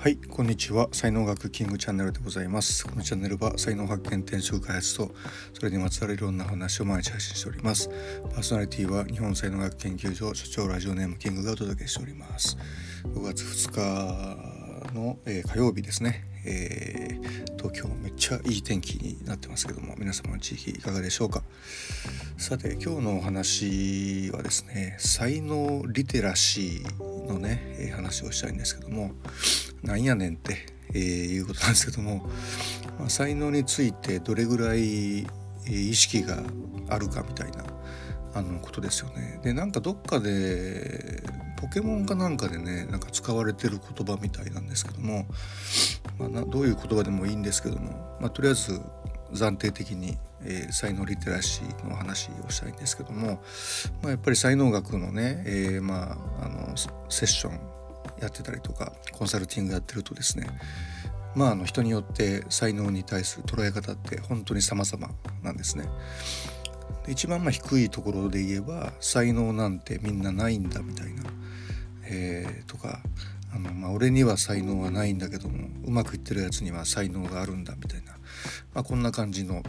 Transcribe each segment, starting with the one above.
はいこんにちは。才能学キングチャンネルでございます。このチャンネルは才能発見転職開発とそれにまつわるいろんな話を毎日配信しております。パーソナリティは日本才能学研究所所長ラジオネームキングがお届けしております。5月2日の、えー、火曜日ですね、えー、東京めっちゃいい天気になってますけども皆様の地域いかがでしょうか。さて今日のお話はですね才能リテラシーのね、話をしたいんですけどもなんやねんって、えー、いうことなんですけども、まあ、才能についてどれぐらい、意識があるかみたいなあのことですよね。でなんかどっかでポケモンかなんかでねなんか使われてる言葉みたいなんですけども、まあ、などういう言葉でもいいんですけども、まあ、とりあえず暫定的に、えー、才能リテラシーの話をしたいんですけども、まあ、やっぱり才能学のね、えー、まああのセッションやってたりとかコンサルティングやってるとですねまああの人によって才能に対する捉え方って本当に様々なんですね。一番まあ低いところで言えば才能なんてみんなないんだみたいな、えー、とかあの、まあ、俺には才能はないんだけどもうまくいってるやつには才能があるんだみたいな、まあ、こんな感じの、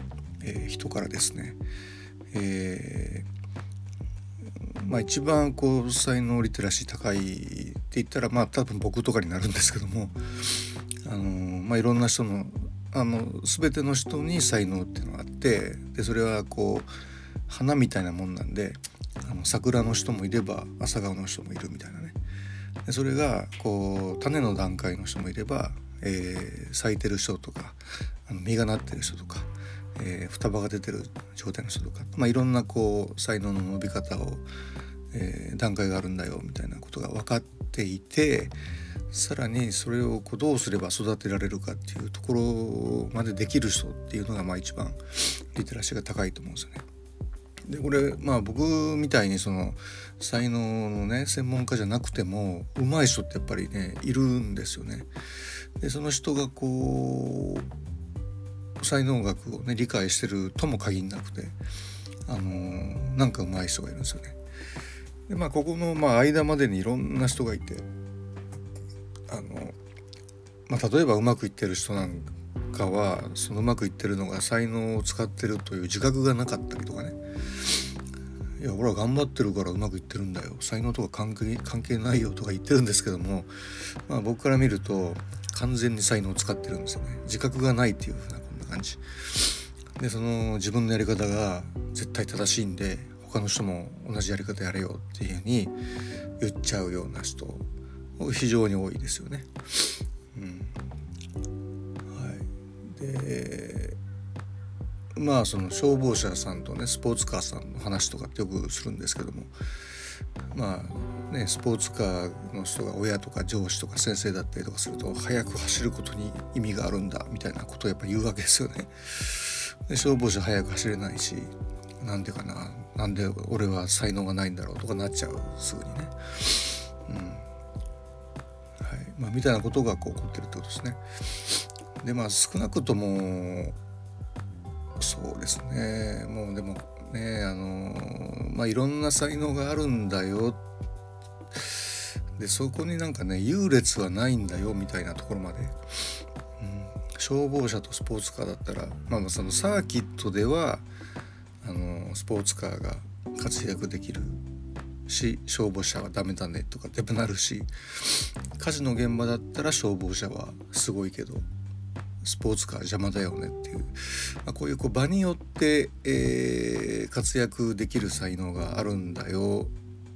えー、人からですね、えーまあ、一番こう才能リテラシー高いって言ったらまあ多分僕とかになるんですけどもあの、まあ、いろんな人のあの全ての人に才能っていうのがあってでそれはこう花みたいなもんなんであの桜の人もいれば朝顔の人もいるみたいなね。でそれがこう種の段階の人もいれば、えー、咲いてる人とかあの実がなってる人とかえー、双葉が出てる状態の人とか、まあ、いろんなこう才能の伸び方を、えー、段階があるんだよみたいなことが分かっていてさらにそれをこうどうすれば育てられるかっていうところまでできる人っていうのがまあ一番リテラシーが高いと思うんですよね。でこれまあ僕みたいにその才能のね専門家じゃなくても上手い人ってやっぱりねいるんですよね。でその人がこう才能学をね理解してるとも限らなくてあのー、なんか上手い人がいるんですよね。でまあここのまあ間までにいろんな人がいてあの、まあ、例えばうまくいってる人なんかはそのうまくいってるのが才能を使ってるという自覚がなかったりとかね。いや俺は頑張ってるからうまくいってるんだよ。才能とか関係関係ないよとか言ってるんですけども、まあ、僕から見ると完全に才能を使ってるんですよね。自覚がないっていうふうな感じ。でその自分のやり方が絶対正しいんで他の人も同じやり方やれよっていうふうに言っちゃうような人非常に多いですよね。うん。はい、でまあその消防車さんとねスポーツカーさんの話とかってよくするんですけどもまあねスポーツカーの人が親とか上司とか先生だったりとかすると速く走ることに意味があるんだみたいなことをやっぱ言うわけですよね。で消防車速く走れないしなんでかななんで俺は才能がないんだろうとかなっちゃうすぐにね。うんはいまあ、みたいなことがこう起こってるってことですね。でまあ少なくともそうですねもうでもねあのまあいろんな才能があるんだよ。でそこになんかね優劣はないんだよみたいなところまで、うん、消防車とスポーツカーだったらまあそのサーキットではあのスポーツカーが活躍できる。し消防車はダメだねとかってなるし火事の現場だったら消防車はすごいけどスポーツカー邪魔だよねっていう、まあ、こういうこう場によって、え、活躍できる才能があるんだよ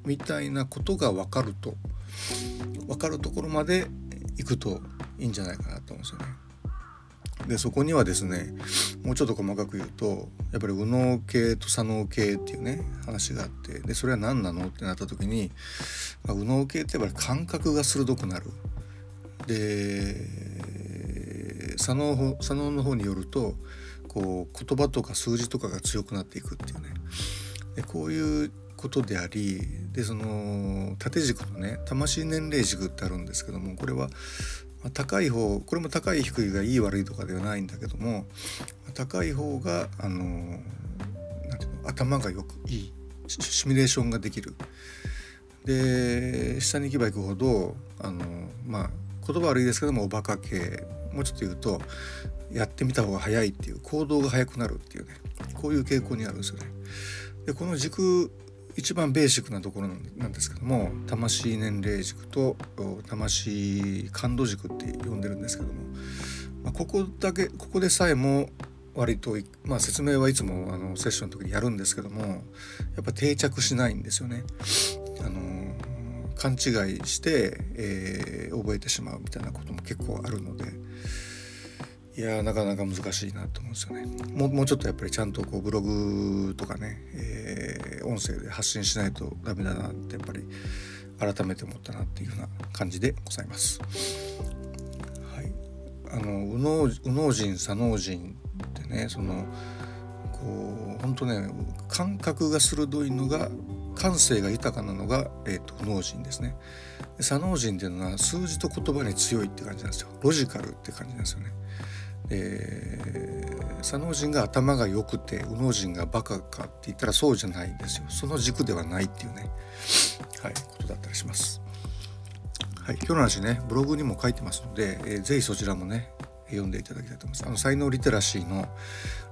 みたいなことが分かると分かるところまで行くといいんじゃないかなと思うんですよね。でそこにはですねもうちょっと細かく言うとやっぱり右脳系と左脳系っていうね話があってでそれは何なの？ってなった時に、まあ、右脳系ってやっぱり感覚が鋭くなる。で左脳左脳の方によるとこう言葉とか数字とかが強くなっていくっていうね。でこういうことでありでその縦軸のね魂年齢軸ってあるんですけどもこれは高い方これも高い低いがいい悪いとかではないんだけども高い方があのなていうの頭がよくいいシミュレーションができる。で下に行けば行くほどあのまあ言葉悪いですけどもおバカ系もうちょっと言うとやってみた方が早いっていう行動が早くなるっていうねこういう傾向にあるんですよね。でこの軸一番ベーシックなところなんですけども魂年齢軸と魂感度軸って呼んでるんですけども、まあ、ここだけここでさえも割と、まあ、説明はいつもあのセッションの時にやるんですけどもやっぱ定着しないんですよね。あの勘違いして、えー、覚えてしまうみたいなことも結構あるので。いやなかなか難しいなと思うんですよね。もうちょっとやっぱりちゃんとこうブログとかね、えー、音声で発信しないとダメだなってやっぱり改めて思ったなっていうふうな感じでございます。はい、あの右脳右脳人左脳人ってねそのこう本当ね感覚が鋭いのが感性が豊かなのが、えーと、と脳人ですね。左脳人っていうのは数字と言葉に強いって感じなんですよ。ロジカルって感じなんですよね。えー、左脳人が頭が良くて右脳人がバカかって言ったらそうじゃないんですよ。その軸ではないっていうね。はいことだったりします。はい今日の話ねブログにも書いてますので、えー、ぜひそちらもね読んでいただきたいと思います。あの才能リテラシーの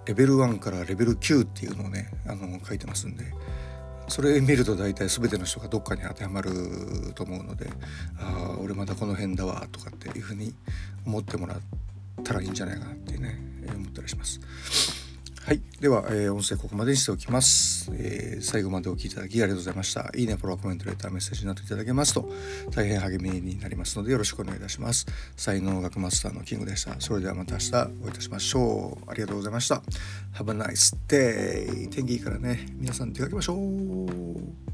レベル1からレベル9っていうのをねあの書いてますんでそれ見ると大体全ての人がどっかに当てはまると思うのでああ俺まだこの辺だわとかっていうふうに思ってもらったらいいんじゃないかなってね、え思ったりします。はい。では、えー、音声ここまでにしておきます、えー、最後までお聴きいただきありがとうございました。いいね、フォロー、コメント、レター、メッセージなどいただけますと大変励みになりますのでよろしくお願いいたします。才能学マスターのキングでした。それではまた明日お会いいたしましょう。ありがとうございました。Have a nice day! 天気いいからね、皆さん出かけましょう